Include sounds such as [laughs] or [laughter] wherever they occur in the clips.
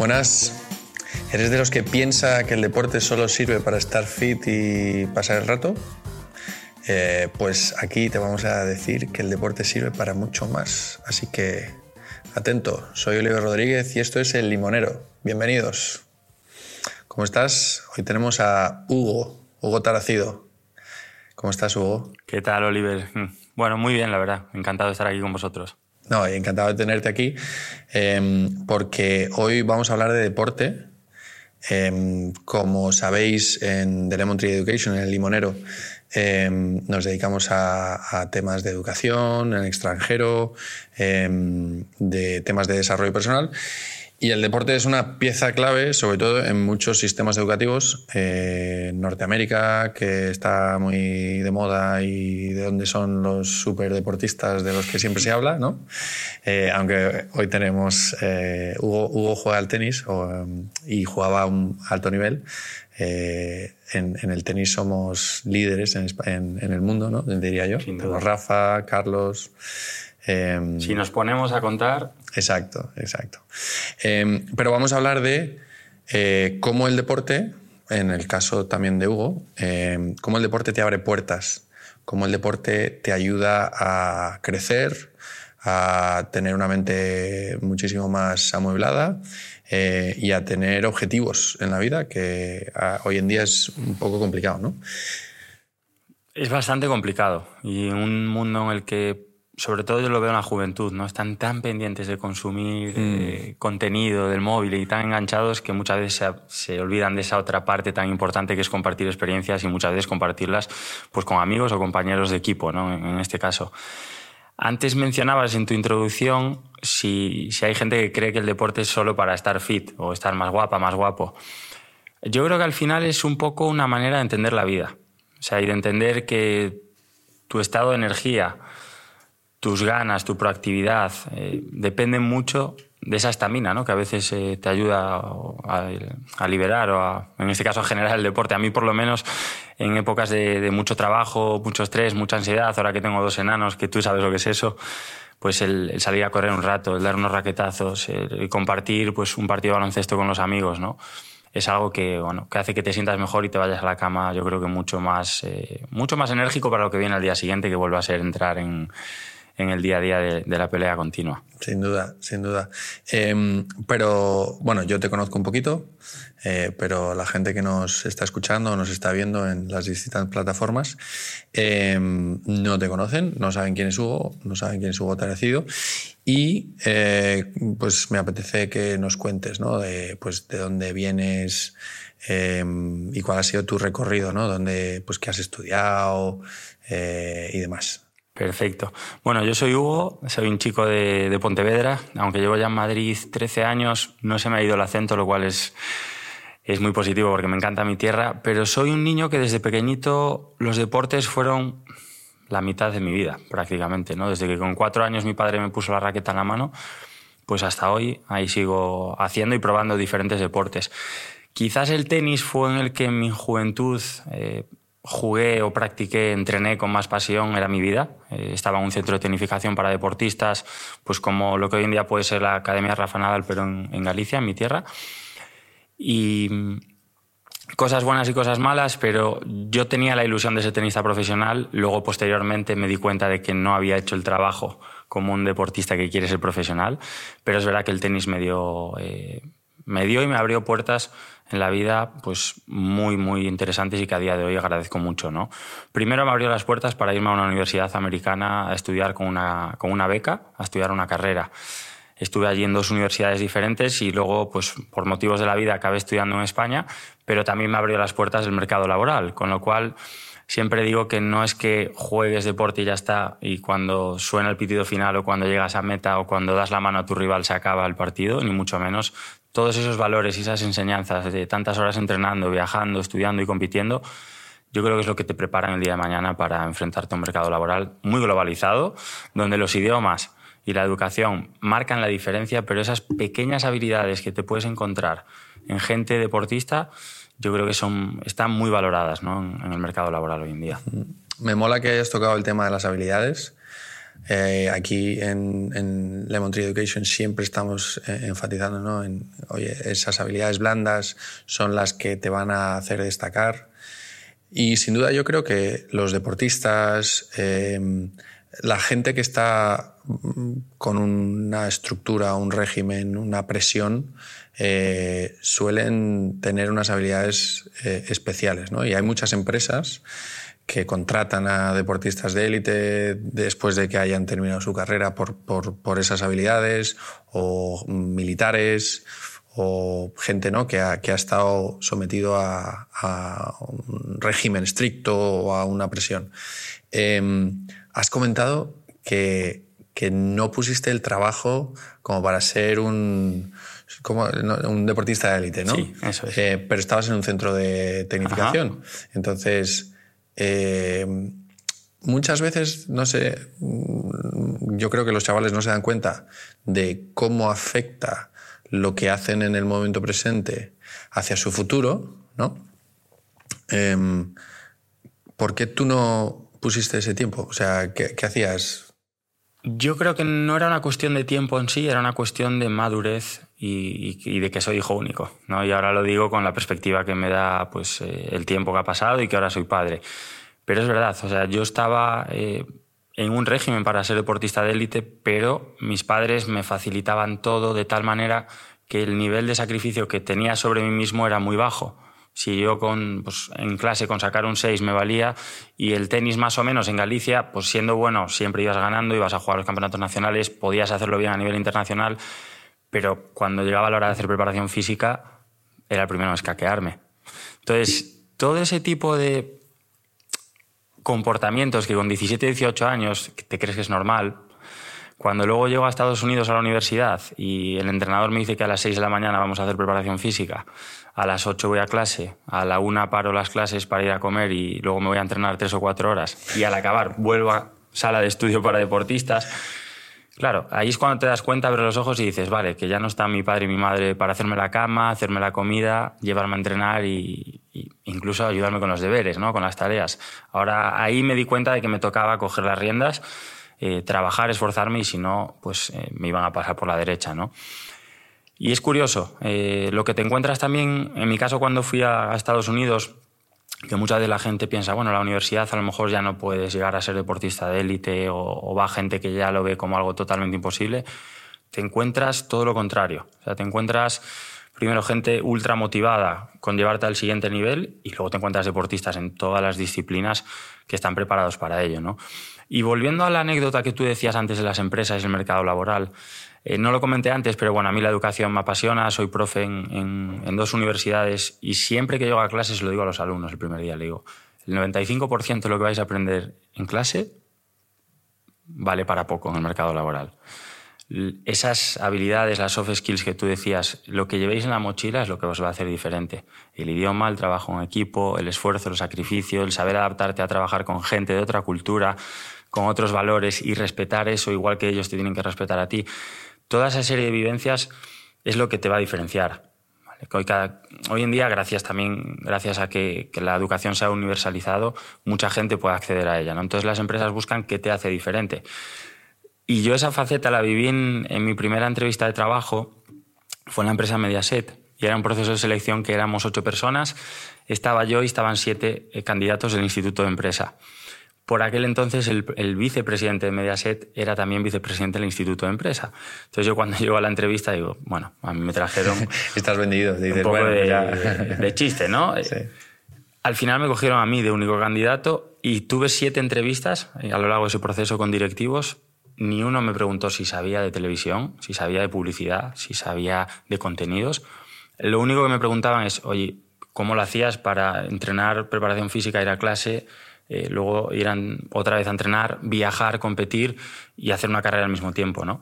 Buenas. ¿Eres de los que piensa que el deporte solo sirve para estar fit y pasar el rato? Eh, pues aquí te vamos a decir que el deporte sirve para mucho más. Así que atento, soy Oliver Rodríguez y esto es El Limonero. Bienvenidos. ¿Cómo estás? Hoy tenemos a Hugo, Hugo Taracido. ¿Cómo estás, Hugo? ¿Qué tal, Oliver? Mm, bueno, muy bien, la verdad. Encantado de estar aquí con vosotros. No, encantado de tenerte aquí, em, porque hoy vamos a hablar de deporte. Em, como sabéis, en The Lemon Tree Education, en el Limonero, em, nos dedicamos a, temas de educación en extranjero, de temas de desarrollo personal. Y el deporte es una pieza clave, sobre todo en muchos sistemas educativos. Eh, en Norteamérica, que está muy de moda y de donde son los superdeportistas de los que siempre se habla, ¿no? Eh, aunque hoy tenemos. Eh, Hugo, Hugo, juega al tenis y jugaba a un alto nivel. En, el tenis somos líderes en, el mundo, ¿no? diría yo. Tenemos Rafa, Carlos. Em, si nos ponemos a contar. Exacto, exacto. Em, pero vamos a hablar de eh, cómo el deporte, en el caso también de Hugo, em, cómo el deporte te abre puertas, cómo el deporte te ayuda a crecer, a tener una mente muchísimo más amueblada eh, y a tener objetivos en la vida, que hoy en día es un poco complicado, ¿no? Es bastante complicado y en un mundo en el que sobre todo yo lo veo en la juventud, ¿no? Están tan pendientes de consumir mm. eh, contenido del móvil y tan enganchados que muchas veces se, olvidan de esa otra parte tan importante que es compartir experiencias y muchas veces compartirlas pues, con amigos o compañeros de equipo, ¿no? En, este caso. Antes mencionabas en tu introducción si, si hay gente que cree que el deporte es solo para estar fit o estar más guapa, más guapo. Yo creo que al final es un poco una manera de entender la vida. O sea, y de entender que tu estado de energía, tus ganas, tu proactividad, eh, dependen mucho de esa estamina, ¿no? que a veces eh, te ayuda a, liberar o a, en este caso a generar el deporte. A mí por lo menos en épocas de, mucho trabajo, mucho estrés, mucha ansiedad, ahora que tengo dos enanos, que tú sabes lo que es eso, pues el, salir a correr un rato, el dar unos raquetazos, el, compartir pues un partido de baloncesto con los amigos, ¿no? es algo que, bueno, que hace que te sientas mejor y te vayas a la cama, yo creo que mucho más, eh, mucho más enérgico para lo que viene al día siguiente, que vuelva a ser entrar en, en el día a día de, la pelea continua. Sin duda, sin duda. Em, pero bueno, yo te conozco un poquito, eh, pero la gente que nos está escuchando, nos está viendo en las distintas plataformas, em, no te conocen, no saben quién es Hugo, no saben quién es Hugo Tarecido. Y eh, pues me apetece que nos cuentes, ¿no? De, pues, de dónde vienes em, y cuál ha sido tu recorrido, ¿no? Dónde, pues, qué has estudiado eh, y demás. Perfecto. Bueno, yo soy Hugo, soy un chico de, Pontevedra, aunque llevo ya en Madrid 13 años, no se me ha ido el acento, lo cual es, es muy positivo porque me encanta mi tierra, pero soy un niño que desde pequeñito los deportes fueron la mitad de mi vida, prácticamente. ¿no? Desde que con cuatro años mi padre me puso la raqueta en la mano, pues hasta hoy ahí sigo haciendo y probando diferentes deportes. Quizás el tenis fue en el que en mi juventud eh, jugué o practiqué, entrené con más pasión, era mi vida. Eh, estaba en un centro de tecnificación para deportistas, pues como lo que hoy en día puede ser la Academia Rafa Nadal, pero en, Galicia, en mi tierra. Y mm, cosas buenas y cosas malas, pero yo tenía la ilusión de ser tenista profesional. Luego, posteriormente, me di cuenta de que no había hecho el trabajo como un deportista que quiere ser profesional. Pero es verdad que el tenis me dio, eh, me dio y me abrió puertas en la vida pues muy, muy interesantes y que a día de hoy agradezco mucho. ¿no? Primero me abrió las puertas para irme a una universidad americana a estudiar con una, con una beca, a estudiar una carrera. Estuve allí en dos universidades diferentes y luego, pues por motivos de la vida, acabé estudiando en España, pero también me abrió las puertas del mercado laboral, con lo cual siempre digo que no es que juegues deporte y ya está, y cuando suena el pitido final o cuando llegas a meta o cuando das la mano a tu rival se acaba el partido, ni mucho menos todos esos valores y esas enseñanzas de tantas horas entrenando, viajando, estudiando y compitiendo, yo creo que es lo que te prepara el día de mañana para enfrentarte a un mercado laboral muy globalizado, donde los idiomas y la educación marcan la diferencia, pero esas pequeñas habilidades que te puedes encontrar en gente deportista, yo creo que son, están muy valoradas ¿no? en el mercado laboral hoy en día. Me mola que hayas tocado el tema de las habilidades eh, aquí en, Lemon Tree Education siempre estamos eh, enfatizando ¿no? oye, esas habilidades blandas son las que te van a hacer destacar. Y sin duda yo creo que los deportistas, em, la gente que está mm, con una estructura, un régimen, una presión, eh, suelen tener unas habilidades especiales. ¿no? Y hay muchas empresas que contratan a deportistas de élite después de que hayan terminado su carrera por, por, esas habilidades, o militares, o gente ¿no? que, ha, que ha estado sometido a, un régimen estricto o a una presión. Em, has comentado que, que, no pusiste el trabajo como para ser un, como, un deportista de élite, ¿no? Sí, eso es. Eh, pero estabas en un centro de tecnificación. Entonces, eh, muchas veces, no sé, yo creo que los chavales no se dan cuenta de cómo afecta lo que hacen en el momento presente hacia su futuro, ¿no? Em, ¿Por qué tú no pusiste ese tiempo? O sea, ¿qué, hacías? Yo creo que no era una cuestión de tiempo en sí, era una cuestión de madurez y, de que soy hijo único. ¿no? Y ahora lo digo con la perspectiva que me da pues, eh, el tiempo que ha pasado y que ahora soy padre. Pero es verdad, o sea, yo estaba eh, en un régimen para ser deportista de élite, pero mis padres me facilitaban todo de tal manera que el nivel de sacrificio que tenía sobre mí mismo era muy bajo. Si yo con, pues, en clase con sacar un 6 me valía y el tenis más o menos en Galicia, pues siendo bueno, siempre ibas ganando, ibas a jugar los campeonatos nacionales, podías hacerlo bien a nivel internacional, pero cuando llegaba la hora de hacer preparación física, era el primero en escaquearme. Entonces, todo ese tipo de comportamientos que con 17, 18 años te crees que es normal, cuando luego llego a Estados Unidos a la universidad y el entrenador me dice que a las 6 de la mañana vamos a hacer preparación física, a las 8 voy a clase, a la 1 paro las clases para ir a comer y luego me voy a entrenar 3 o 4 horas y al acabar vuelvo a sala de estudio para deportistas, Claro, ahí es cuando te das cuenta, abres los ojos y dices, vale, que ya no están mi padre y mi madre para hacerme la cama, hacerme la comida, llevarme a entrenar e incluso ayudarme con los deberes, ¿no? con las tareas. Ahora ahí me di cuenta de que me tocaba coger las riendas, eh, trabajar, esforzarme y si no, pues eh, me iban a pasar por la derecha. ¿no? Y es curioso, eh, lo que te encuentras también, en mi caso cuando fui a Estados Unidos, que mucha de la gente piensa, bueno, la universidad a lo mejor ya no puedes llegar a ser deportista de élite o, va gente que ya lo ve como algo totalmente imposible, te encuentras todo lo contrario. O sea, te encuentras primero gente ultra motivada con llevarte al siguiente nivel y luego te encuentras deportistas en todas las disciplinas que están preparados para ello, ¿no? Y volviendo a la anécdota que tú decías antes de las empresas y el mercado laboral, eh, no lo comenté antes, pero bueno, a mí la educación me apasiona, soy profe en, dos universidades y siempre que llego a clases lo digo a los alumnos el primer día, le digo, el 95% de lo que vais a aprender en clase vale para poco en el mercado laboral. Esas habilidades, las soft skills que tú decías, lo que llevéis en la mochila es lo que os va a hacer diferente. El idioma, el trabajo en equipo, el esfuerzo, el sacrificio, el saber adaptarte a trabajar con gente de otra cultura, con otros valores y respetar eso igual que ellos te tienen que respetar a ti toda esa serie de vivencias es lo que te va a diferenciar. Hoy, en día, gracias también, gracias a que, la educación se ha universalizado, mucha gente puede acceder a ella. ¿no? Entonces las empresas buscan qué te hace diferente. Y yo esa faceta la viví en, en mi primera entrevista de trabajo, fue en la empresa Mediaset, y era un proceso de selección que éramos ocho personas, estaba yo y estaban siete eh, candidatos del Instituto de Empresa. Por aquel entonces el, vicepresidente de Mediaset era también vicepresidente del Instituto de Empresa. Entonces yo cuando [laughs] llego a la entrevista digo, bueno, a mí me trajeron... [laughs] Estás vendido, dices, un poco de, chiste, ¿no? [laughs] Al final me cogieron a mí de único candidato y tuve siete entrevistas a lo largo de ese proceso con directivos. Ni uno me preguntó si sabía de televisión, si sabía de publicidad, si sabía de contenidos. Lo único que me preguntaban es, oye, ¿cómo lo hacías para entrenar preparación física, ir a clase? Eh, luego irán otra vez a entrenar, viajar, competir y hacer una carrera al mismo tiempo, ¿no?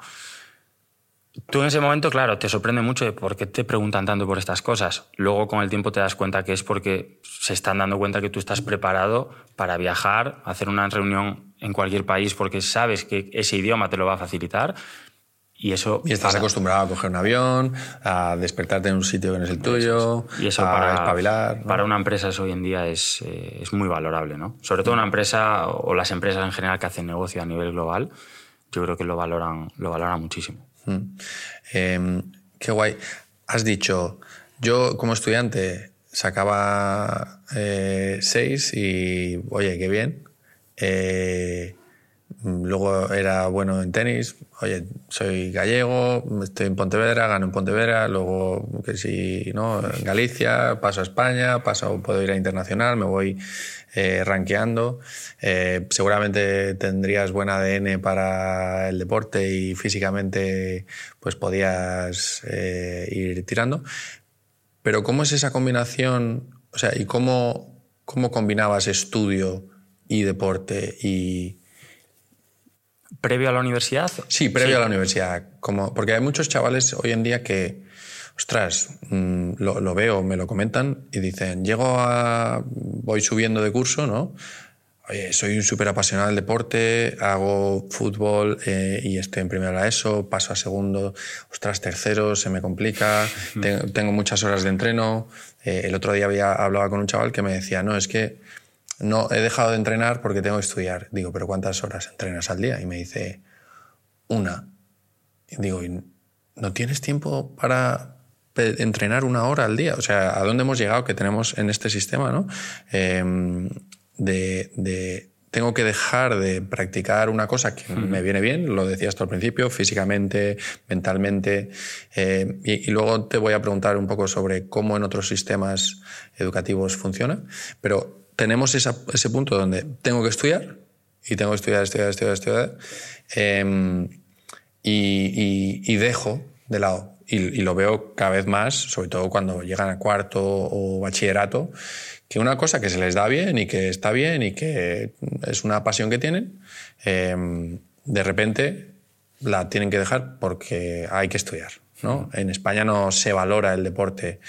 Tú en ese momento, claro, te sorprende mucho de por qué te preguntan tanto por estas cosas. Luego con el tiempo te das cuenta que es porque se están dando cuenta que tú estás preparado para viajar, hacer una reunión en cualquier país porque sabes que ese idioma te lo va a facilitar y eso. Y estás acostumbrado a coger un avión, a despertarte en un sitio que no es el tuyo, y eso a para, espabilar. Para una empresa eso hoy en día es, eh, es, muy valorable, ¿no? Sobre todo una empresa o las empresas en general que hacen negocio a nivel global. yo creo que lo valoran, lo valoran muchísimo. Mm. Em, qué guay. Has dicho, yo como estudiante sacaba eh, seis y, oye, qué bien. Eh, luego era bueno en tenis. Oye, soy gallego, estoy en Pontevedra, gano en Pontevedra. Luego, que si no, en Galicia, paso a España, paso, puedo ir a internacional, me voy eh, rankeando. Eh, seguramente tendrías buen ADN para el deporte y físicamente pues podías eh, ir tirando. Pero ¿cómo es esa combinación? O sea, ¿y cómo, cómo combinabas estudio y deporte y... ¿Previo a la universidad? Sí, previo a la universidad. Como, porque hay muchos chavales hoy en día que, ostras, mm, lo, lo, veo, me lo comentan y dicen, llego a, voy subiendo de curso, ¿no? Oye, soy un súper apasionado del deporte, hago fútbol eh, y estoy en primero a ESO, paso a segundo, ostras, tercero, se me complica, [laughs] tengo, tengo, muchas horas de entreno. Eh, el otro día había, hablaba con un chaval que me decía, no, es que no he dejado de entrenar porque tengo que estudiar. Digo, pero ¿cuántas horas entrenas al día? Y me dice, una. Y digo, ¿no tienes tiempo para entrenar una hora al día? O sea, ¿a dónde hemos llegado que tenemos en este sistema, no? Eh, de, de, tengo que dejar de practicar una cosa que mm. me viene bien, lo decías tú al principio, físicamente, mentalmente, eh, y, y, luego te voy a preguntar un poco sobre cómo en otros sistemas educativos funciona, pero tenemos esa, ese punto donde tengo que estudiar, y tengo que estudiar, estudiar, estudiar, estudiar, eh, y, dejo de lado. Y, lo veo cada vez más, sobre todo cuando llegan a cuarto o bachillerato, que una cosa que se les da bien y que está bien y que es una pasión que tienen, eh, de repente la tienen que dejar porque hay que estudiar. ¿No? En España no se valora el deporte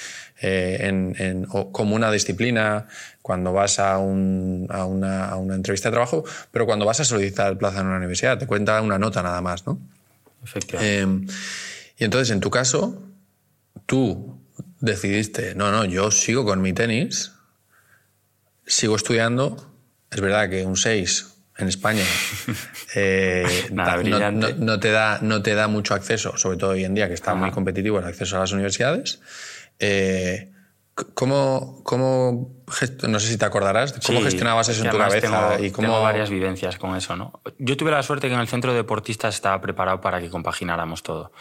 eh, en, en, como una disciplina cuando vas a, un, a, una, a, una, entrevista de trabajo, pero cuando vas a solicitar plaza en una universidad te cuenta una nota nada más. ¿no? Efectivamente. Eh, y entonces, en tu caso, tú decidiste, no, no, yo sigo con mi tenis, sigo estudiando. Es verdad que un 6 en España [laughs] eh, Nada, no, no, no, te da, no te da mucho acceso, sobre todo hoy en día que está Ajá. muy competitivo el acceso a las universidades. Eh, ¿Cómo, cómo no sé si te acordarás, cómo sí, gestionabas eso en tu cabeza? Tengo, y cómo... tengo varias vivencias con eso. ¿no? Yo tuve la suerte que en el centro de deportistas estaba preparado para que compagináramos todo.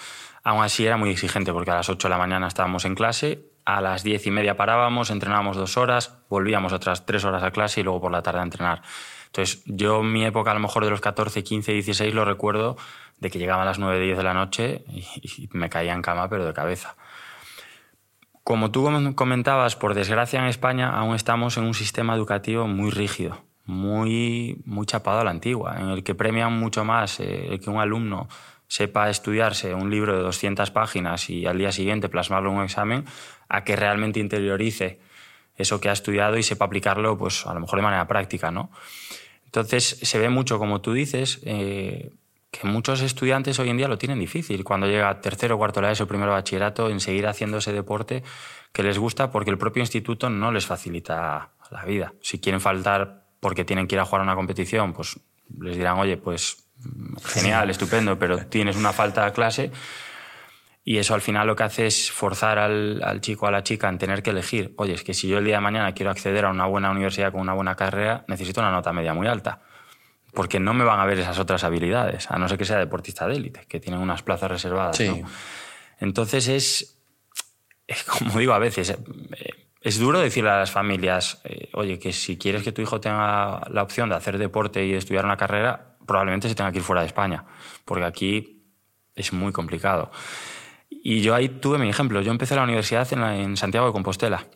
Aún así era muy exigente porque a las 8 de la mañana estábamos en clase, a las 10 y media parábamos, entrenábamos dos horas, volvíamos otras tres horas a clase y luego por la tarde a entrenar. Entonces, yo mi época, a lo mejor de los 14, 15, 16, lo recuerdo de que llegaba a las 9, 10 de la noche y, me caía en cama, pero de cabeza. Como tú comentabas, por desgracia en España aún estamos en un sistema educativo muy rígido, muy, muy chapado a la antigua, en el que premian mucho más eh, que un alumno sepa estudiarse un libro de 200 páginas y al día siguiente plasmarlo en un examen, a que realmente interiorice eso que ha estudiado y sepa aplicarlo, pues a lo mejor de manera práctica, ¿no? Entonces se ve mucho, como tú dices, eh, que muchos estudiantes hoy en día lo tienen difícil cuando llega tercero, cuarto la ESO, primero bachillerato, en seguir haciendo ese deporte que les gusta porque el propio instituto no les facilita la vida. Si quieren faltar porque tienen que ir a jugar a una competición, pues les dirán, oye, pues genial, estupendo, pero tienes una falta de clase. Y eso al final lo que hace es forzar al, al chico o a la chica en tener que elegir. Oye, es que si yo el día de mañana quiero acceder a una buena universidad con una buena carrera, necesito una nota media muy alta porque no me van a ver esas otras habilidades, a no ser que sea deportista de élite, que tienen unas plazas reservadas. Sí. ¿no? Entonces es, es, como digo a veces, es duro decirle a las familias, eh, oye, que si quieres que tu hijo tenga la opción de hacer deporte y de estudiar una carrera, probablemente se tenga que ir fuera de España, porque aquí es muy complicado. Y yo ahí tuve mi ejemplo. Yo empecé la universidad en, Santiago de Compostela.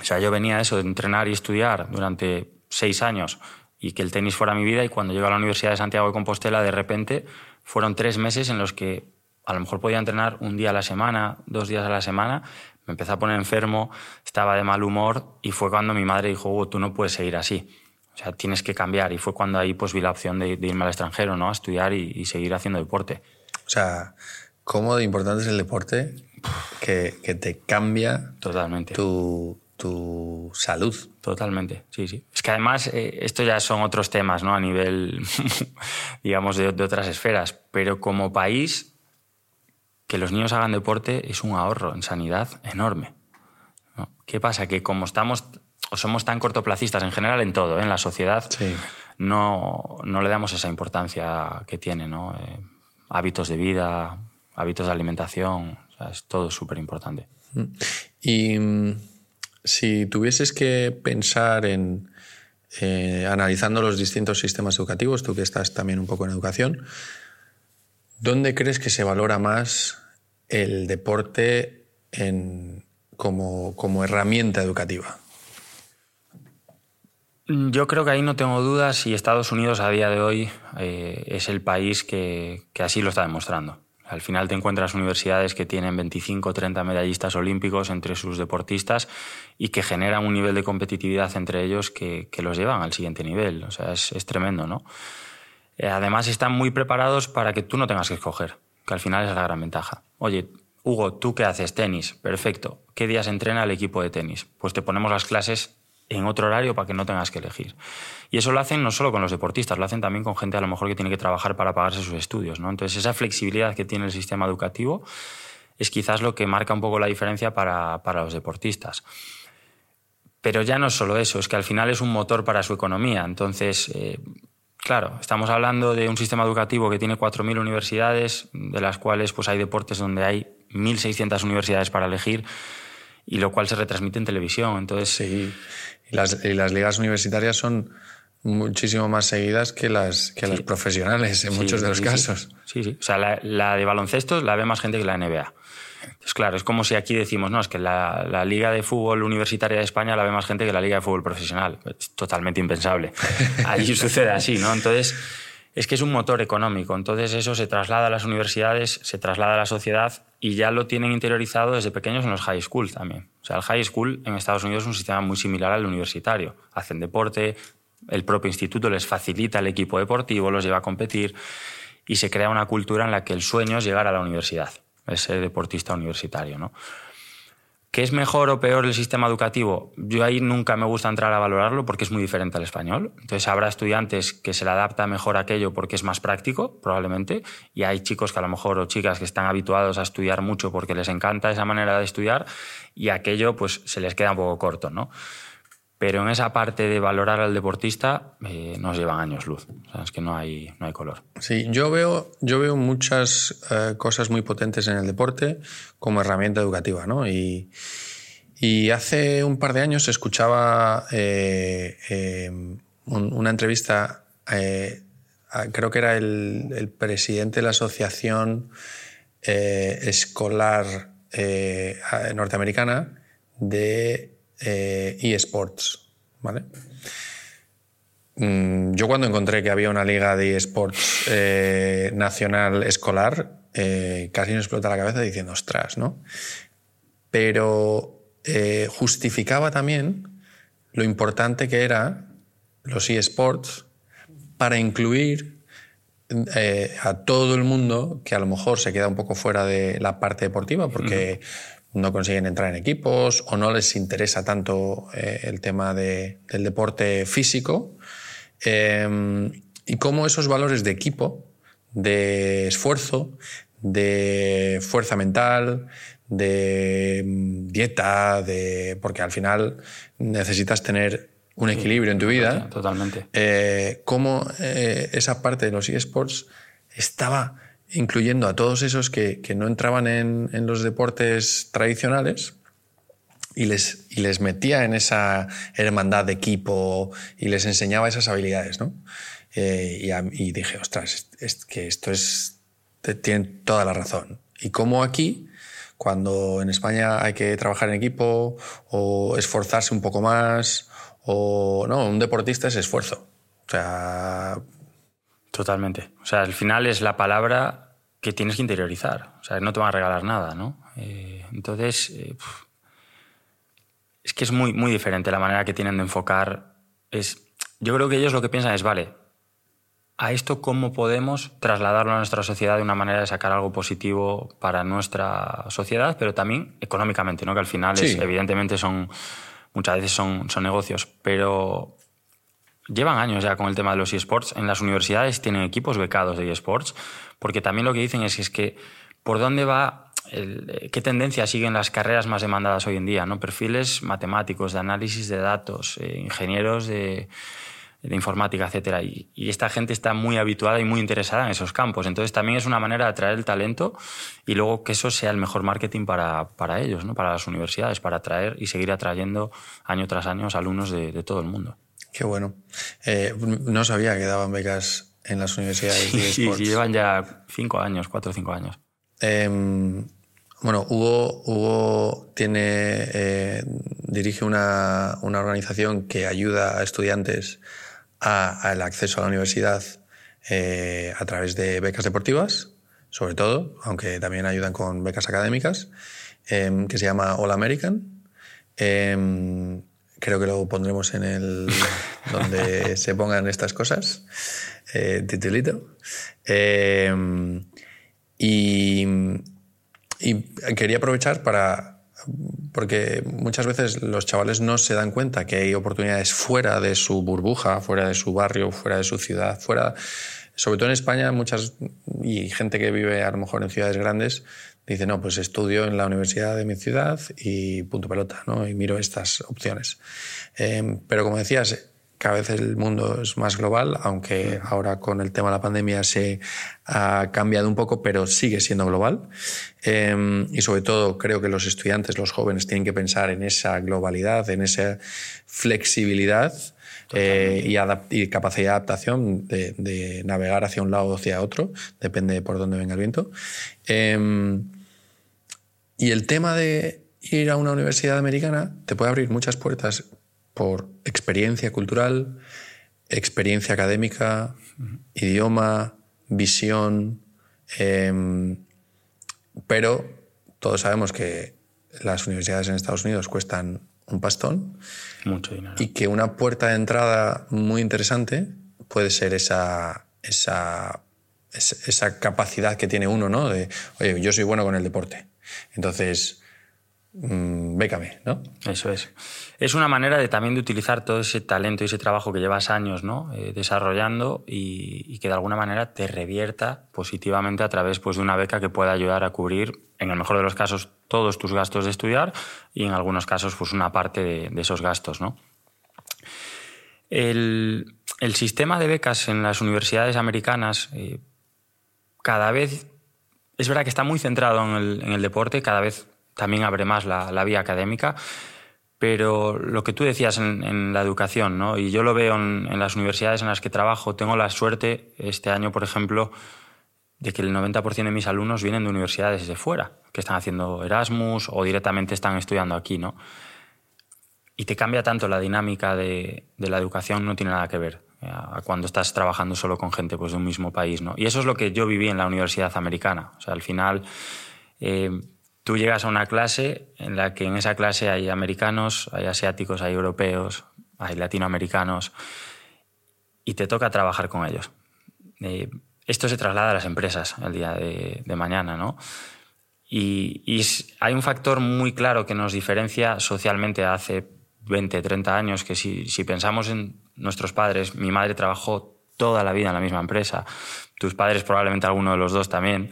O sea, yo venía a eso de entrenar y estudiar durante seis años y que el tenis fuera mi vida y cuando llegué a la Universidad de Santiago de Compostela de repente fueron tres meses en los que a lo mejor podía entrenar un día a la semana, dos días a la semana, me empecé a poner enfermo, estaba de mal humor y fue cuando mi madre dijo, oh, tú no puedes seguir así, o sea, tienes que cambiar y fue cuando ahí pues vi la opción de, de irme al extranjero, ¿no? A estudiar y, y, seguir haciendo deporte. O sea, ¿cómo de importante es el deporte que, que te cambia Totalmente. Tu, tu salud. Totalmente, sí, sí. Es que además eh, esto ya son otros temas, ¿no? A nivel, [laughs] digamos, de, otras esferas. Pero como país, que los niños hagan deporte es un ahorro en sanidad enorme. ¿Qué pasa? Que como estamos o somos tan cortoplacistas en general en todo, ¿eh? en la sociedad, no, no, le damos esa importancia que tiene, ¿no? Eh, hábitos de vida, hábitos de alimentación, es todo súper importante. Y mm, si tuvieses que pensar en, eh, analizando los distintos sistemas educativos, tú que estás también un poco en educación, ¿dónde crees que se valora más el deporte como, como herramienta educativa? Yo creo que ahí no tengo dudas y Estados Unidos a día de hoy eh, es el país que, que, así lo está demostrando. Al final te encuentras universidades que tienen 25 o 30 medallistas olímpicos entre sus deportistas y que generan un nivel de competitividad entre ellos que, los llevan al siguiente nivel. O sea, es, es tremendo, ¿no? Eh, además están muy preparados para que tú no tengas que escoger, que al final es la gran ventaja. Oye, Hugo, ¿tú qué haces? Tenis. Perfecto. ¿Qué días entrena el equipo de tenis? Pues te ponemos las clases en otro horario para que no tengas que elegir. Y eso lo hacen no solo con los deportistas, lo hacen también con gente a lo mejor que tiene que trabajar para pagarse sus estudios. ¿no? Entonces, esa flexibilidad que tiene el sistema educativo es quizás lo que marca un poco la diferencia para, para los deportistas. Pero ya no es solo eso, es que al final es un motor para su economía. Entonces, eh, claro, estamos hablando de un sistema educativo que tiene 4.000 universidades, de las cuales pues, hay deportes donde hay 1.600 universidades para elegir y lo cual se retransmite en televisión. Entonces, sí. Y las, ligas universitarias son muchísimo más seguidas que las, que las profesionales en muchos de los casos. Sí, sí. O sea, la, de baloncesto la ve más gente que la NBA. Entonces, claro, es como si aquí decimos, no, es que la, la, Liga de Fútbol Universitaria de España la ve más gente que la Liga de Fútbol Profesional. Es totalmente impensable. [laughs] Allí sucede así, ¿no? Entonces, es que es un motor económico. Entonces eso se traslada a las universidades, se traslada a la sociedad y ya lo tienen interiorizado desde pequeños en los high school también. O sea, el high school en Estados Unidos es un sistema muy similar al universitario. Hacen deporte, el propio instituto les facilita el equipo deportivo, los lleva a competir y se crea una cultura en la que el sueño es llegar a la universidad, es ser deportista universitario, ¿no? ¿Qué es mejor o peor el sistema educativo? Yo ahí nunca me gusta entrar a valorarlo porque es muy diferente al español. Entonces habrá estudiantes que se le adapta mejor a aquello porque es más práctico, probablemente, y hay chicos que a lo mejor o chicas que están habituados a estudiar mucho porque les encanta esa manera de estudiar y aquello pues se les queda un poco corto, ¿no? Pero en esa parte de valorar al deportista eh, nos llevan años luz. O sea, es que no hay, no hay color. Sí, yo veo, yo veo muchas eh, cosas muy potentes en el deporte como herramienta educativa. ¿no? Y, hace un par de años escuchaba eh, una entrevista, creo que era el, el, presidente de la Asociación Escolar Norteamericana de eh, eSports, ¿vale? Mm, yo cuando encontré que había una liga de eSports eh, nacional escolar, eh, casi me explota la cabeza diciendo, ostras, ¿no? Pero justificaba también lo importante que era los eSports para incluir a todo el mundo que a lo mejor se queda un poco fuera de la parte deportiva, porque no consiguen entrar en equipos o no les interesa tanto eh, el tema del deporte físico. Em, y cómo esos valores de equipo, de esfuerzo, de fuerza mental, de mm, dieta, de porque al final necesitas tener un equilibrio en tu vida. Totalmente. Eh, cómo eh, esa parte de los eSports estaba incluyendo a todos esos que, no entraban en, los deportes tradicionales y les, y les metía en esa hermandad de equipo y les enseñaba esas habilidades, ¿no? Eh, y, dije, ostras, es, que esto es, tiene toda la razón. Y como aquí, cuando en España hay que trabajar en equipo o esforzarse un poco más, o no, un deportista es esfuerzo. O sea, Totalmente. O sea, al final es la palabra que tienes que interiorizar. O sea, no te van a regalar nada, ¿no? Eh, entonces, eh, es que es muy, muy diferente la manera que tienen de enfocar. Es, yo creo que ellos lo que piensan es, vale, a esto cómo podemos trasladarlo a nuestra sociedad de una manera de sacar algo positivo para nuestra sociedad, pero también económicamente, ¿no? Que al final es, evidentemente son muchas veces son, son negocios, pero llevan años ya con el tema de los eSports. En las universidades tienen equipos becados de eSports, porque también lo que dicen es, que por dónde va qué tendencia siguen las carreras más demandadas hoy en día, ¿no? Perfiles matemáticos, de análisis de datos, eh, ingenieros de, informática, etcétera. Y, esta gente está muy habituada y muy interesada en esos campos. Entonces también es una manera de atraer el talento y luego que eso sea el mejor marketing para, para ellos, ¿no? para las universidades, para atraer y seguir atrayendo año tras año alumnos de todo el mundo. Qué bueno. Eh, no sabía que daban becas en las universidades. Sí, sí, sí, llevan ya cinco años, cuatro o cinco años. Em, bueno, Hugo, Hugo tiene, eh, dirige una, una, organización que ayuda a estudiantes al acceso a la universidad eh, a través de becas deportivas, sobre todo, aunque también ayudan con becas académicas, em, que se llama All American. Em, creo que lo pondremos en el [laughs] donde se pongan estas cosas, eh, titulito. Eh, y, quería aprovechar para, porque muchas veces los chavales no se dan cuenta que hay oportunidades fuera de su burbuja, fuera de su barrio, fuera de su ciudad, fuera, sobre todo en España, muchas, y gente que vive a lo mejor en ciudades grandes, dice, no, pues estudio en la universidad de mi ciudad y punto pelota, ¿no? Y miro estas opciones. Em, pero como decías, cada vez el mundo es más global, aunque ahora con el tema de la pandemia se ha cambiado un poco, pero sigue siendo global. Em, y sobre todo creo que los estudiantes, los jóvenes, tienen que pensar en esa globalidad, en esa flexibilidad eh, y, capacidad de adaptación de, navegar hacia un lado o hacia otro, depende por dónde venga el viento. Em, y el tema de ir a una universidad americana te puede abrir muchas puertas por experiencia cultural, experiencia académica, idioma, visión, em, pero todos sabemos que las universidades en Estados Unidos cuestan un pastón. Mucho dinero. Y que una puerta de entrada muy interesante puede ser esa, esa, esa capacidad que tiene uno, ¿no? De, oye, yo soy bueno con el deporte. Entonces, mmm, bécame, ¿no? Eso es. Es una manera de también de utilizar todo ese talento y ese trabajo que llevas años ¿no? Eh, desarrollando y, que de alguna manera te revierta positivamente a través pues, de una beca que pueda ayudar a cubrir, en el mejor de los casos, todos tus gastos de estudiar y en algunos casos pues, una parte de, esos gastos. ¿no? El, el, sistema de becas en las universidades americanas eh, cada vez es verdad que está muy centrado en el, en el deporte, cada vez también abre más la, la, vía académica, pero lo que tú decías en, la educación, ¿no? y yo lo veo en, las universidades en las que trabajo, tengo la suerte este año, por ejemplo, de que el 90% de mis alumnos vienen de universidades de fuera, que están haciendo Erasmus o directamente están estudiando aquí. ¿no? Y te cambia tanto la dinámica de, la educación, no tiene nada que ver a cuando estás trabajando solo con gente pues, de un mismo país. ¿no? Y eso es lo que yo viví en la universidad americana. O sea, al final, eh, tú llegas a una clase en la que en esa clase hay americanos, hay asiáticos, hay europeos, hay latinoamericanos, y te toca trabajar con ellos. Eh, esto se traslada a las empresas el día de, mañana, ¿no? Y, y, hay un factor muy claro que nos diferencia socialmente hace 20, 30 años, que si, si pensamos en nuestros padres, mi madre trabajó toda la vida en la misma empresa, tus padres probablemente alguno de los dos también,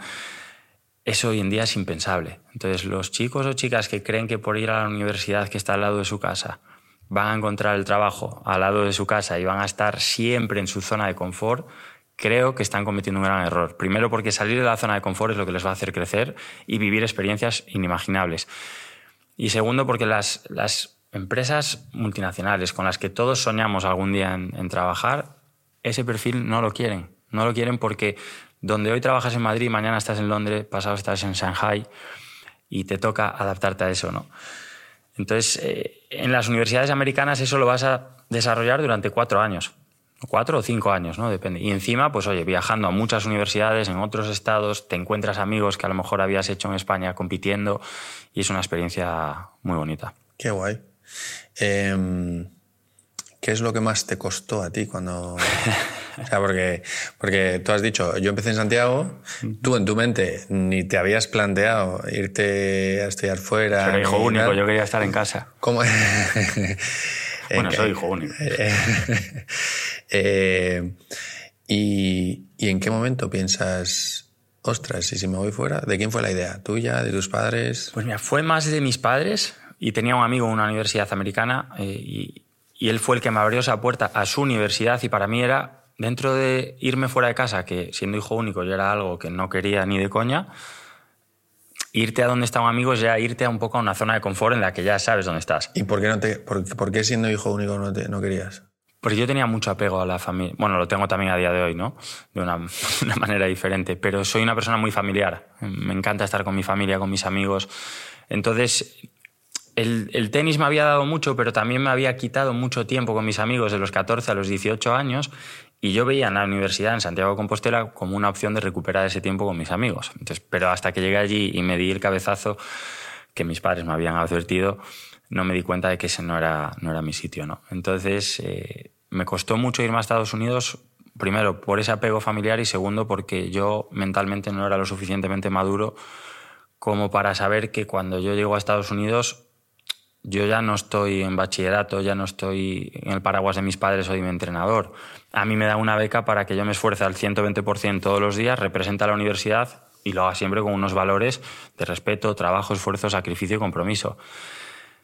eso hoy en día es impensable. Entonces los chicos o chicas que creen que por ir a la universidad que está al lado de su casa van a encontrar el trabajo al lado de su casa y van a estar siempre en su zona de confort, creo que están cometiendo un gran error. Primero porque salir de la zona de confort es lo que les va a hacer crecer y vivir experiencias inimaginables. Y segundo porque las, las empresas multinacionales con las que todos soñamos algún día en, trabajar, ese perfil no lo quieren. No lo quieren porque donde hoy trabajas en Madrid, mañana estás en Londres, pasado estás en Shanghai y te toca adaptarte a eso, ¿no? Entonces, eh, en las universidades americanas eso lo vas a desarrollar durante cuatro años, cuatro o cinco años, ¿no? Depende. Y encima, pues oye, viajando a muchas universidades en otros estados, te encuentras amigos que a lo mejor habías hecho en España compitiendo y es una experiencia muy bonita. Qué guay. Em, ¿qué es lo que más te costó a ti cuando... [laughs] [laughs] o sea, porque, porque tú has dicho, yo empecé en Santiago, tú en tu mente ni te habías planteado irte a estudiar fuera. Pero hijo único, yo quería estar en casa. ¿Cómo? [laughs] bueno, soy hijo único. [laughs] Eh, y, ¿Y en qué momento piensas, ostras, y si me voy fuera? ¿De quién fue la idea? ¿Tuya? ¿De tus padres? Pues mira, fue más de mis padres y tenía un amigo en una universidad americana eh, y, y él fue el que me abrió esa puerta a su universidad y para mí era, dentro de irme fuera de casa, que siendo hijo único yo era algo que no quería ni de coña, irte a donde está un amigo es ya irte a un poco a una zona de confort en la que ya sabes dónde estás. ¿Y por qué, no te, por, por qué siendo hijo único no, te, no querías? Porque yo tenía mucho apego a la familia. Bueno, lo tengo también a día de hoy, ¿no? De una, [laughs] una, manera diferente. Pero soy una persona muy familiar. Me encanta estar con mi familia, con mis amigos. Entonces, el, el, tenis me había dado mucho, pero también me había quitado mucho tiempo con mis amigos de los 14 a los 18 años. Y yo veía en la universidad en Santiago Compostela como una opción de recuperar ese tiempo con mis amigos. Entonces, pero hasta que llegué allí y me di el cabezazo que mis padres me habían advertido, no me di cuenta de que ese no era, no era mi sitio. ¿no? Entonces, eh, me costó mucho irme a Estados Unidos, primero por ese apego familiar y segundo porque yo mentalmente no era lo suficientemente maduro como para saber que cuando yo llego a Estados Unidos yo ya no estoy en bachillerato, ya no estoy en el paraguas de mis padres, soy mi entrenador. A mí me da una beca para que yo me esfuerce al 120% todos los días, represente a la universidad y lo haga siempre con unos valores de respeto, trabajo, esfuerzo, sacrificio y compromiso.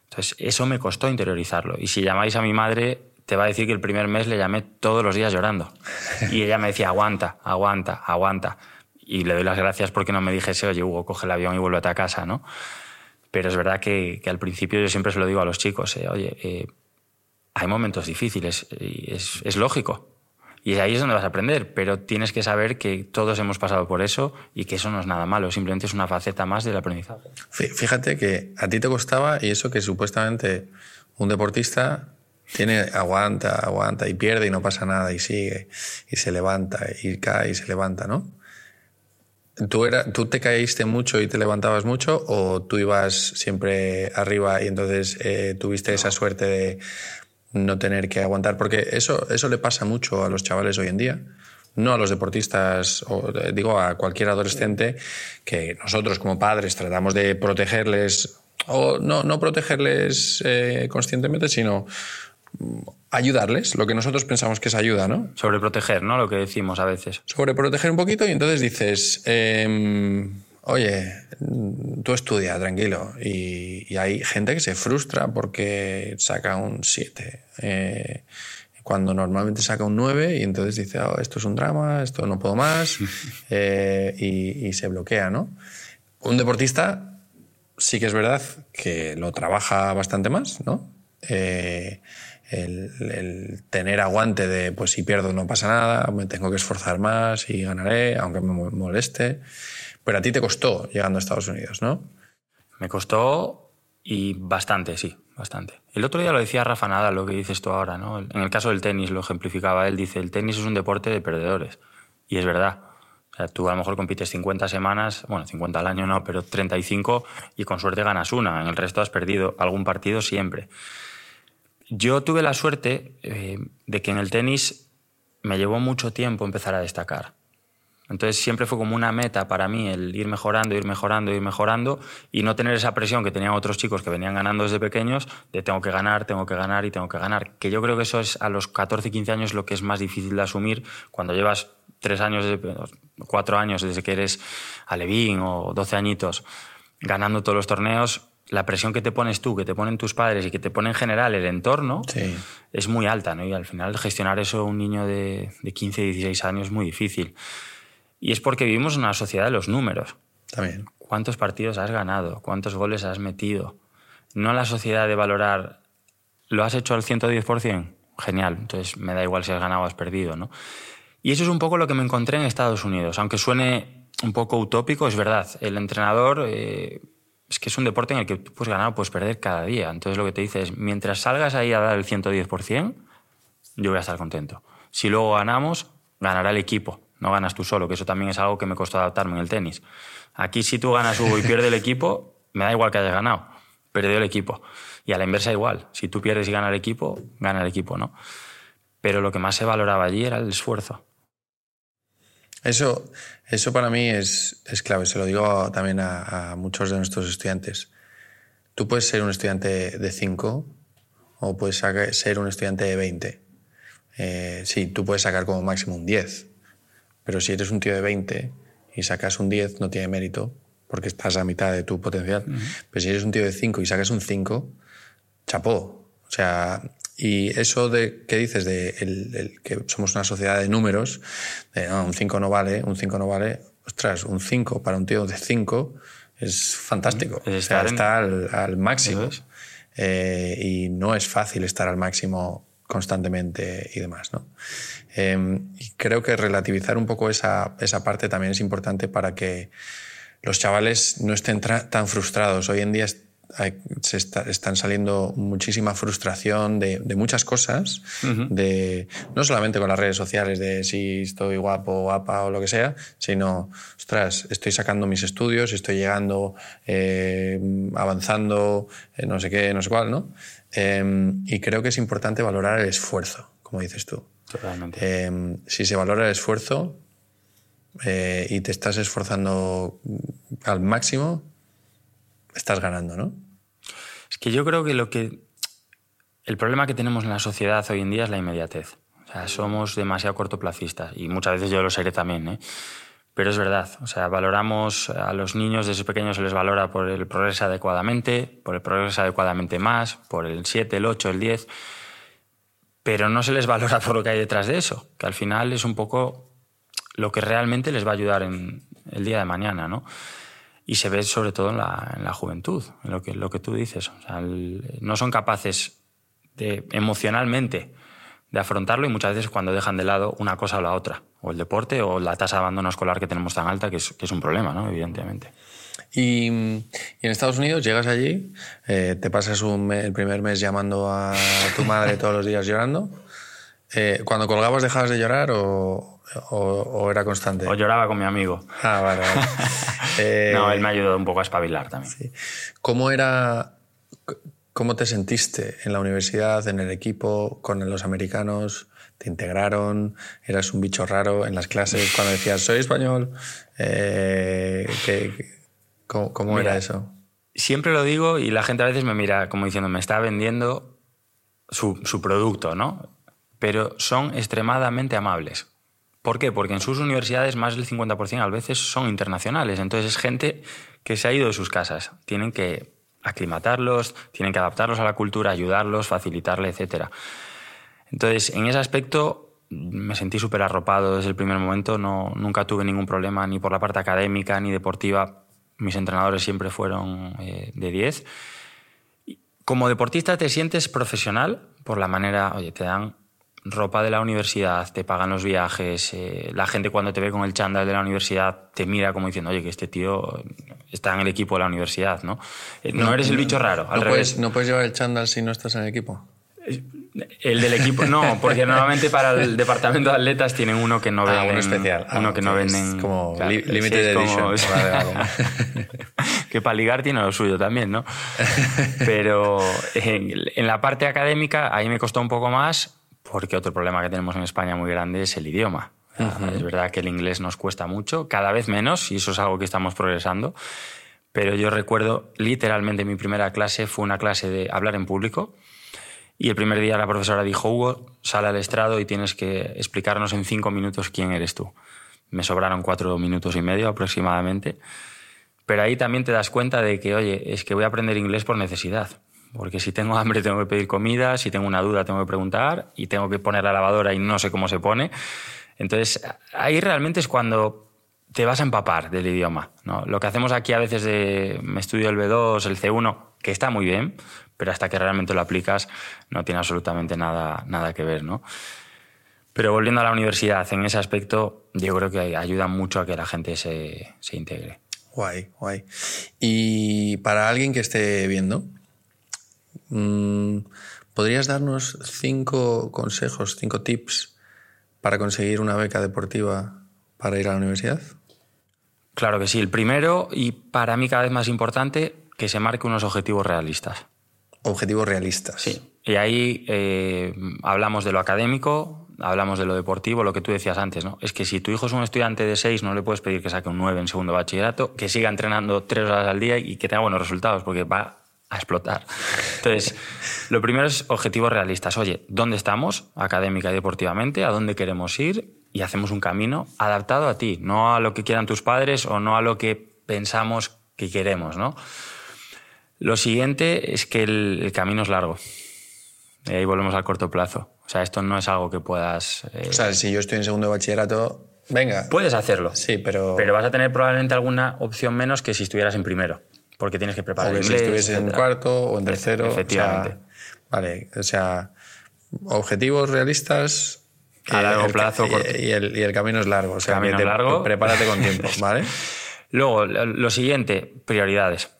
Entonces, eso me costó interiorizarlo. Y si llamáis a mi madre, te va a decir que el primer mes le llamé todos los días llorando. Y ella me decía, aguanta, aguanta, aguanta. Y le doy las gracias porque no me dijese, oye, Hugo, coge el avión y vuélvete a casa, ¿no? Pero es verdad que, al principio yo siempre se lo digo a los chicos, eh, oye, eh, hay momentos difíciles, es, es, lógico. Y ahí es donde vas a aprender, pero tienes que saber que todos hemos pasado por eso y que eso no es nada malo, simplemente es una faceta más del aprendizaje. Fíjate que a ti te costaba y eso que supuestamente un deportista tiene aguanta, aguanta y pierde y no pasa nada y sigue y se levanta y cae y se levanta, ¿no? ¿Tú, era, ¿Tú te caíste mucho y te levantabas mucho o tú ibas siempre arriba y entonces eh, tuviste esa suerte de no tener que aguantar? Porque eso, eso le pasa mucho a los chavales hoy en día, no a los deportistas, o eh, digo a cualquier adolescente, que nosotros como padres tratamos de protegerles, o no, no protegerles eh, conscientemente, sino ayudarles, lo que nosotros pensamos que es ayuda, ¿no? Sobreproteger, ¿no? Lo que decimos a veces. Sobreproteger un poquito y entonces dices, eh, oye, tú estudia, tranquilo. Y, y, hay gente que se frustra porque saca un 7. Eh, cuando normalmente saca un 9 y entonces dice, oh, esto es un drama, esto no puedo más, [laughs] eh, y, y se bloquea, ¿no? Un deportista sí que es verdad que lo trabaja bastante más, ¿no? Eh, el, el, tener aguante de, pues si pierdo no pasa nada, me tengo que esforzar más y ganaré, aunque me moleste. Pero a ti te costó llegando a Estados Unidos, ¿no? Me costó y bastante, sí, bastante. El otro día lo decía Rafa Nada, lo que dices tú ahora, ¿no? En el caso del tenis lo ejemplificaba él, dice, el tenis es un deporte de perdedores. Y es verdad. O sea, tú a lo mejor compites 50 semanas, bueno, 50 al año no, pero 35 y con suerte ganas una. En el resto has perdido algún partido siempre. Yo tuve la suerte eh, de que en el tenis me llevó mucho tiempo empezar a destacar. Entonces siempre fue como una meta para mí el ir mejorando, ir mejorando, ir mejorando y no tener esa presión que tenían otros chicos que venían ganando desde pequeños de tengo que ganar, tengo que ganar y tengo que ganar. Que yo creo que eso es a los 14, 15 años lo que es más difícil de asumir cuando llevas tres años, cuatro años desde que eres alevín o 12 añitos ganando todos los torneos la presión que te pones tú, que te ponen tus padres y que te pone en general el entorno sí. es muy alta, ¿no? Y al final gestionar eso un niño de, de 15, 16 años es muy difícil. Y es porque vivimos en una sociedad de los números. También. ¿Cuántos partidos has ganado? ¿Cuántos goles has metido? No la sociedad de valorar, ¿lo has hecho al 110%? Genial, entonces me da igual si has ganado o has perdido, ¿no? Y eso es un poco lo que me encontré en Estados Unidos. Aunque suene un poco utópico, es verdad. El entrenador... Eh, es que es un deporte en el que tú puedes ganar o puedes perder cada día. Entonces lo que te dice es, mientras salgas ahí a dar el 110%, yo voy a estar contento. Si luego ganamos, ganará el equipo, no ganas tú solo, que eso también es algo que me costó adaptarme en el tenis. Aquí si tú ganas Hugo y pierde el equipo, me da igual que hayas ganado, perdió el equipo. Y a la inversa igual, si tú pierdes y gana el equipo, gana el equipo, ¿no? Pero lo que más se valoraba allí era el esfuerzo. Eso, eso para mí es, es clave, se lo digo también a, a muchos de nuestros estudiantes. Tú puedes ser un estudiante de 5 o puedes ser un estudiante de 20. Eh, sí, tú puedes sacar como máximo un 10, pero si eres un tío de 20 y sacas un 10 no tiene mérito porque estás a mitad de tu potencial. Pero si eres un tío de 5 y sacas un 5, chapó. O sea, y eso de que dices de el, que somos una sociedad de números, de un 5 no vale, un 5 no vale, ostras, un 5 para un tío de 5 es fantástico. está al, máximo. Eh, y no es fácil estar al máximo constantemente y demás. ¿no? Em, y creo que relativizar un poco esa, esa parte también es importante para que los chavales no estén tan frustrados. Hoy en día se están saliendo muchísima frustración de, muchas cosas, de, no solamente con las redes sociales de si estoy guapo, guapa o lo que sea, sino, ostras, estoy sacando mis estudios, estoy llegando, eh, avanzando, eh, no sé qué, no sé cuál, ¿no? Em, y creo que es importante valorar el esfuerzo, como dices tú. Totalmente. Em, si se valora el esfuerzo eh, y te estás esforzando al máximo, estás ganando, ¿no? Es que yo creo que lo que. El problema que tenemos en la sociedad hoy en día es la inmediatez. O sea, somos demasiado cortoplacistas y muchas veces yo lo seré también, ¿eh? Pero es verdad, o sea, valoramos a los niños desde pequeños se les valora por el progreso adecuadamente, por el progreso adecuadamente más, por el 7, el 8, el 10, pero no se les valora por lo que hay detrás de eso, que al final es un poco lo que realmente les va a ayudar en el día de mañana, ¿no? Y se ve sobre todo en la, en la juventud, en lo que, lo que tú dices. O sea, no son capaces de, emocionalmente de afrontarlo y muchas veces cuando dejan de lado una cosa o la otra, o el deporte o la tasa de abandono escolar que tenemos tan alta, que es, que es un problema, ¿no? evidentemente. Y, y, en Estados Unidos llegas allí, eh, te pasas un el primer mes llamando a tu madre todos los días llorando. Eh, ¿Cuando colgabas dejabas de llorar o, o, era constante? O lloraba con mi amigo. Ah, vale. [laughs] Eh, no, él me ayudó un poco a espabilar también. ¿Cómo era, cómo te sentiste en la universidad, en el equipo, con los americanos? ¿Te integraron? ¿Eras un bicho raro en las clases cuando decías soy español? Eh, ¿Cómo, era eso? Siempre lo digo y la gente a veces me mira como diciendo, me está vendiendo su, su producto, ¿no? Pero son extremadamente amables. ¿Por qué? Porque en sus universidades más del 50% a veces son internacionales. Entonces es gente que se ha ido de sus casas. Tienen que aclimatarlos, tienen que adaptarlos a la cultura, ayudarlos, facilitarle, etc. Entonces, en ese aspecto me sentí súper arropado desde el primer momento. No, nunca tuve ningún problema ni por la parte académica ni deportiva. Mis entrenadores siempre fueron eh, de 10. Como deportista te sientes profesional por la manera, oye, te dan ropa de la universidad, te pagan los viajes, eh, la gente cuando te ve con el chándal de la universidad te mira como diciendo, oye, que este tío está en el equipo de la universidad, ¿no? Eh, no, eres el bicho raro, al no revés. Puedes, ¿No puedes llevar el chándal si no estás en el equipo? El del equipo, no, porque normalmente para el departamento de atletas tienen uno que no ah, venden. uno especial. uno ah, que no venden. Como limited edition. [laughs] que para ligar tiene lo suyo también, ¿no? Pero en, en la parte académica ahí me costó un poco más porque otro problema que tenemos en España muy grande es el idioma. Es verdad que el inglés nos cuesta mucho, cada vez menos, y eso es algo que estamos progresando. Pero yo recuerdo literalmente mi primera clase fue una clase de hablar en público. Y el primer día la profesora dijo, Hugo, sale al estrado y tienes que explicarnos en cinco minutos quién eres tú. Me sobraron cuatro minutos y medio aproximadamente. Pero ahí también te das cuenta de que, oye, es que voy a aprender inglés por necesidad. Porque si tengo hambre tengo que pedir comida, si tengo una duda tengo que preguntar y tengo que poner la lavadora y no sé cómo se pone. Entonces, ahí realmente es cuando te vas a empapar del idioma. ¿no? Lo que hacemos aquí a veces de me estudio el B2, el C1, que está muy bien, pero hasta que realmente lo aplicas no tiene absolutamente nada, nada que ver. ¿no? Pero volviendo a la universidad, en ese aspecto yo creo que ayuda mucho a que la gente se, se integre. Guay, guay. Y para alguien que esté viendo, ¿Podrías darnos cinco consejos, cinco tips para conseguir una beca deportiva para ir a la universidad? Claro que sí. El primero, y para mí cada vez más importante, que se marque unos objetivos realistas. Objetivos realistas. Sí. Y ahí eh, hablamos de lo académico, hablamos de lo deportivo, lo que tú decías antes, ¿no? Es que si tu hijo es un estudiante de 6, no le puedes pedir que saque un 9 en segundo bachillerato, que siga entrenando 3 horas al día y que tenga buenos resultados, porque va a explotar. Entonces, lo primero es objetivos realistas. Oye, ¿dónde estamos académica y deportivamente? ¿A dónde queremos ir? Y hacemos un camino adaptado a ti, no a lo que quieran tus padres o no a lo que pensamos que queremos, ¿no? Lo siguiente es que el, camino es largo. Y ahí volvemos al corto plazo. O sea, esto no es algo que puedas... Eh, o sea, si yo estoy en segundo de bachillerato, venga. Puedes hacerlo. Sí, pero... Pero vas a tener probablemente alguna opción menos que si estuvieras en primero. Porque tienes que preparar o si estuvieses en cuarto o en tercero. Efectivamente. vale, o sea, objetivos realistas... A largo plazo. Y, el, y, el, camino es largo. O sea, camino largo. Prepárate con tiempo, ¿vale? [laughs] Luego, lo siguiente, prioridades.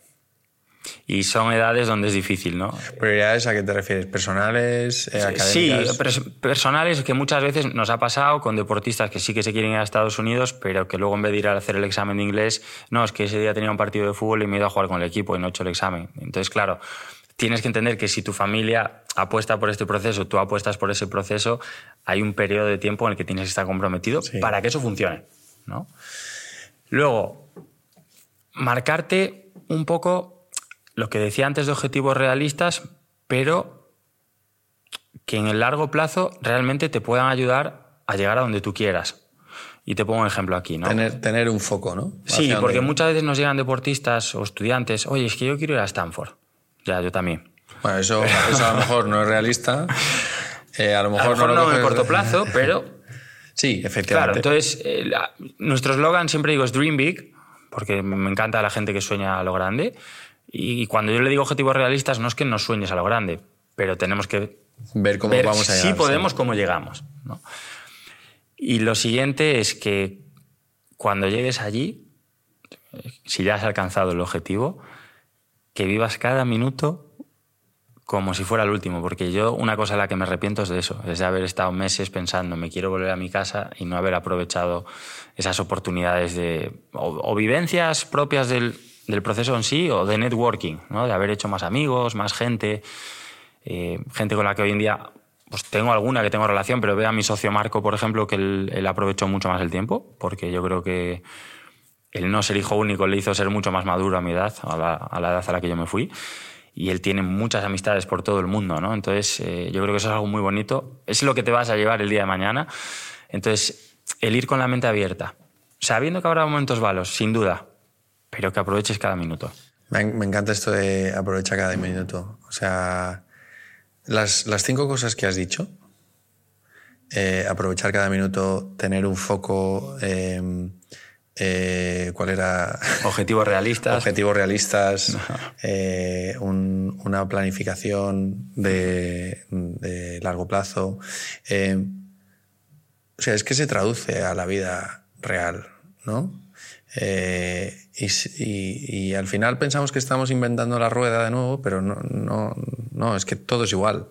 Y son edades donde es difícil, ¿no? ¿Prioridades a qué te refieres? ¿Personales? Eh, académicas? Sí, personales que muchas veces nos ha pasado con deportistas que sí que se quieren ir a Estados Unidos, pero que luego en vez de ir a hacer el examen de inglés, no, es que ese día tenía un partido de fútbol y me he ido a jugar con el equipo y no he hecho el examen. Entonces, claro, tienes que entender que si tu familia apuesta por este proceso, tú apuestas por ese proceso, hay un periodo de tiempo en el que tienes que estar comprometido para que eso funcione, ¿no? Luego, marcarte un poco lo que decía antes de objetivos realistas, pero que en el largo plazo realmente te puedan ayudar a llegar a donde tú quieras. Y te pongo un ejemplo aquí, ¿no? Tener, tener un foco, ¿no? Sí, porque muchas veces nos llegan deportistas o estudiantes, oye, es que yo quiero ir a Stanford. Ya, yo también. Bueno, eso, a lo mejor no es realista. [laughs] Eh, a lo mejor, no, lo en corto plazo, [laughs] pero... Sí, efectivamente. Claro, entonces, eh, nuestro eslogan siempre digo es Dream Big, porque me encanta la gente que sueña a lo grande. Y cuando yo le digo objetivos realistas, no es que nos sueñes a lo grande, pero tenemos que ver cómo vamos a llegar. Si podemos, cómo llegamos. Y lo siguiente es que cuando llegues allí, si ya has alcanzado el objetivo, que vivas cada minuto como si fuera el último, porque yo una cosa a la que me arrepiento es de eso, es de haber estado meses pensando, me quiero volver a mi casa y no haber aprovechado esas oportunidades de, o vivencias propias del, del proceso en sí o de networking, ¿no? de haber hecho más amigos, más gente, eh, gente con la que hoy en día pues tengo alguna que tengo relación, pero veo a mi socio Marco, por ejemplo, que él, aprovechó mucho más el tiempo, porque yo creo que el no ser hijo único le hizo ser mucho más maduro a mi edad, a la, edad a la que yo me fui. Y él tiene muchas amistades por todo el mundo, ¿no? Entonces, eh, yo creo que eso es algo muy bonito. Es lo que te vas a llevar el día de mañana. Entonces, el ir con la mente abierta, sabiendo que habrá momentos malos, sin duda, pero que aproveches cada minuto. Me, encanta esto de aprovechar cada minuto. O sea, las, las cinco cosas que has dicho, eh, aprovechar cada minuto, tener un foco, em, eh, ¿cuál era? Objetivos realistas. Objetivos realistas, eh, una planificación de, de largo plazo. Em, o sea, es que se traduce a la vida real, ¿no? Eh, y, al final pensamos que estamos inventando la rueda de nuevo, pero no, no, no es que todo es igual.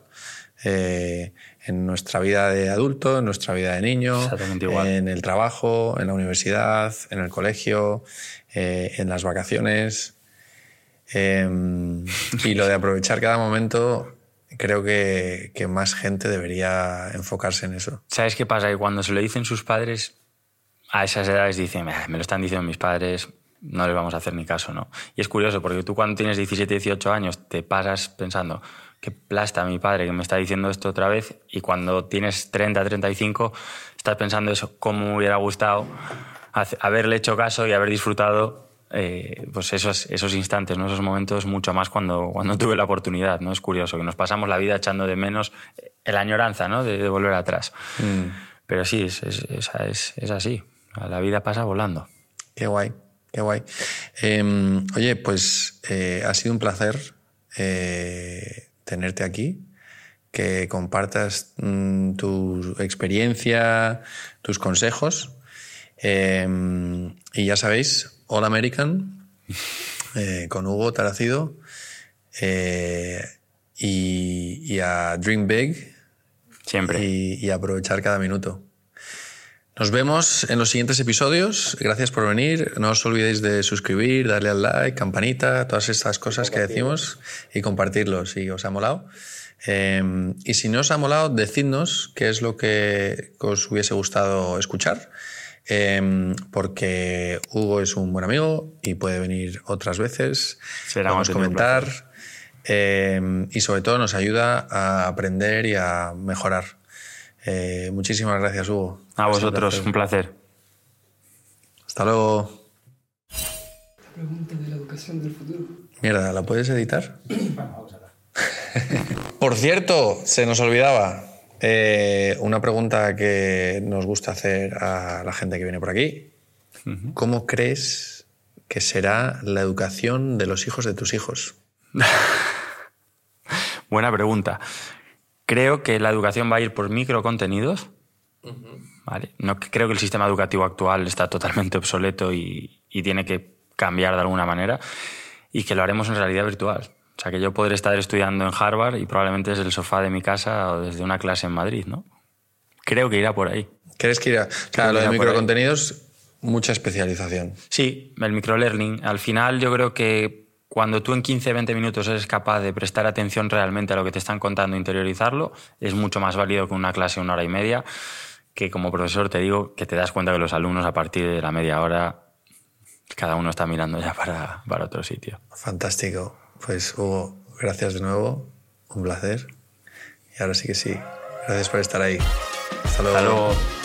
Eh, en nuestra vida de adulto, en nuestra vida de niño, en el trabajo, en la universidad, en el colegio, eh, en las vacaciones. Em, y lo de aprovechar cada momento, creo que, que, más gente debería enfocarse en eso. ¿Sabes qué pasa? Que cuando se lo dicen sus padres, a esas edades dicen, me lo están diciendo mis padres, no les vamos a hacer ni caso, ¿no? Y es curioso, porque tú cuando tienes 17, 18 años te pasas pensando, qué plasta mi padre que me está diciendo esto otra vez, y cuando tienes 30, 35, estás pensando eso, cómo me hubiera gustado haberle hecho caso y haber disfrutado eh, pues esos, esos instantes, ¿no? esos momentos mucho más cuando, cuando tuve la oportunidad. ¿no? Es curioso que nos pasamos la vida echando de menos la añoranza ¿no? de, volver atrás. Mm. Pero sí, es, es, es así. La vida pasa volando. Qué guay, qué guay. Em, oye, pues eh, ha sido un placer eh, tenerte aquí, que compartas mm, tu experiencia, tus consejos. Em, y ya sabéis, All American, [laughs] eh, con Hugo Taracido, y, a Dream Big. Siempre. y aprovechar cada minuto. Nos vemos en los siguientes episodios. Gracias por venir. No os olvidéis de suscribir, darle al like, campanita, todas estas cosas que decimos y compartirlo si os ha molado. Eh, y si no os ha molado, decidnos qué es lo que os hubiese gustado escuchar. Eh, porque Hugo es un buen amigo y puede venir otras veces. Será Vamos a comentar. Eh, y sobre todo nos ayuda a aprender y a mejorar. Eh, muchísimas gracias, Hugo. A vosotros, un placer. Hasta luego. Pregunta de la educación del futuro. Mierda, ¿la puedes editar? [clears throat] Vamos a. [laughs] Por cierto, se nos olvidaba eh, una pregunta que nos gusta hacer a la gente que viene por aquí. ¿Cómo crees que será la educación de los hijos de tus hijos? [laughs] Buena pregunta. Creo que la educación va a ir por microcontenidos. Vale. No, creo que el sistema educativo actual está totalmente obsoleto y, y tiene que cambiar de alguna manera y que lo haremos en realidad virtual. O sea, que yo podré estar estudiando en Harvard y probablemente desde el sofá de mi casa o desde una clase en Madrid, ¿no? Creo que irá por ahí. ¿Crees que irá? Claro, lo de irá microcontenidos, mucha especialización. Sí, el microlearning. Al final yo creo que cuando tú en 15-20 minutos eres capaz de prestar atención realmente a lo que te están contando e interiorizarlo, es mucho más válido que una clase de una hora y media, que como profesor te digo que te das cuenta que los alumnos a partir de la media hora cada uno está mirando ya para, para otro sitio. Fantástico. Pues Hugo, gracias de nuevo. Un placer. Y ahora sí que sí. Gracias por estar ahí. Hasta luego. Hasta luego.